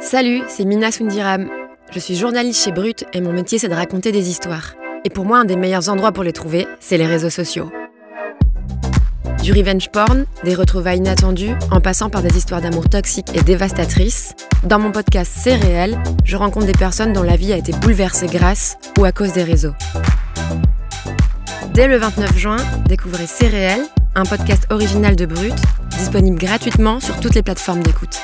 Salut, c'est Mina Sundiram. Je suis journaliste chez Brut et mon métier c'est de raconter des histoires. Et pour moi, un des meilleurs endroits pour les trouver, c'est les réseaux sociaux. Du revenge porn, des retrouvailles inattendues, en passant par des histoires d'amour toxiques et dévastatrices, dans mon podcast C'est réel, je rencontre des personnes dont la vie a été bouleversée grâce ou à cause des réseaux. Dès le 29 juin, découvrez C'est réel, un podcast original de Brut, disponible gratuitement sur toutes les plateformes d'écoute.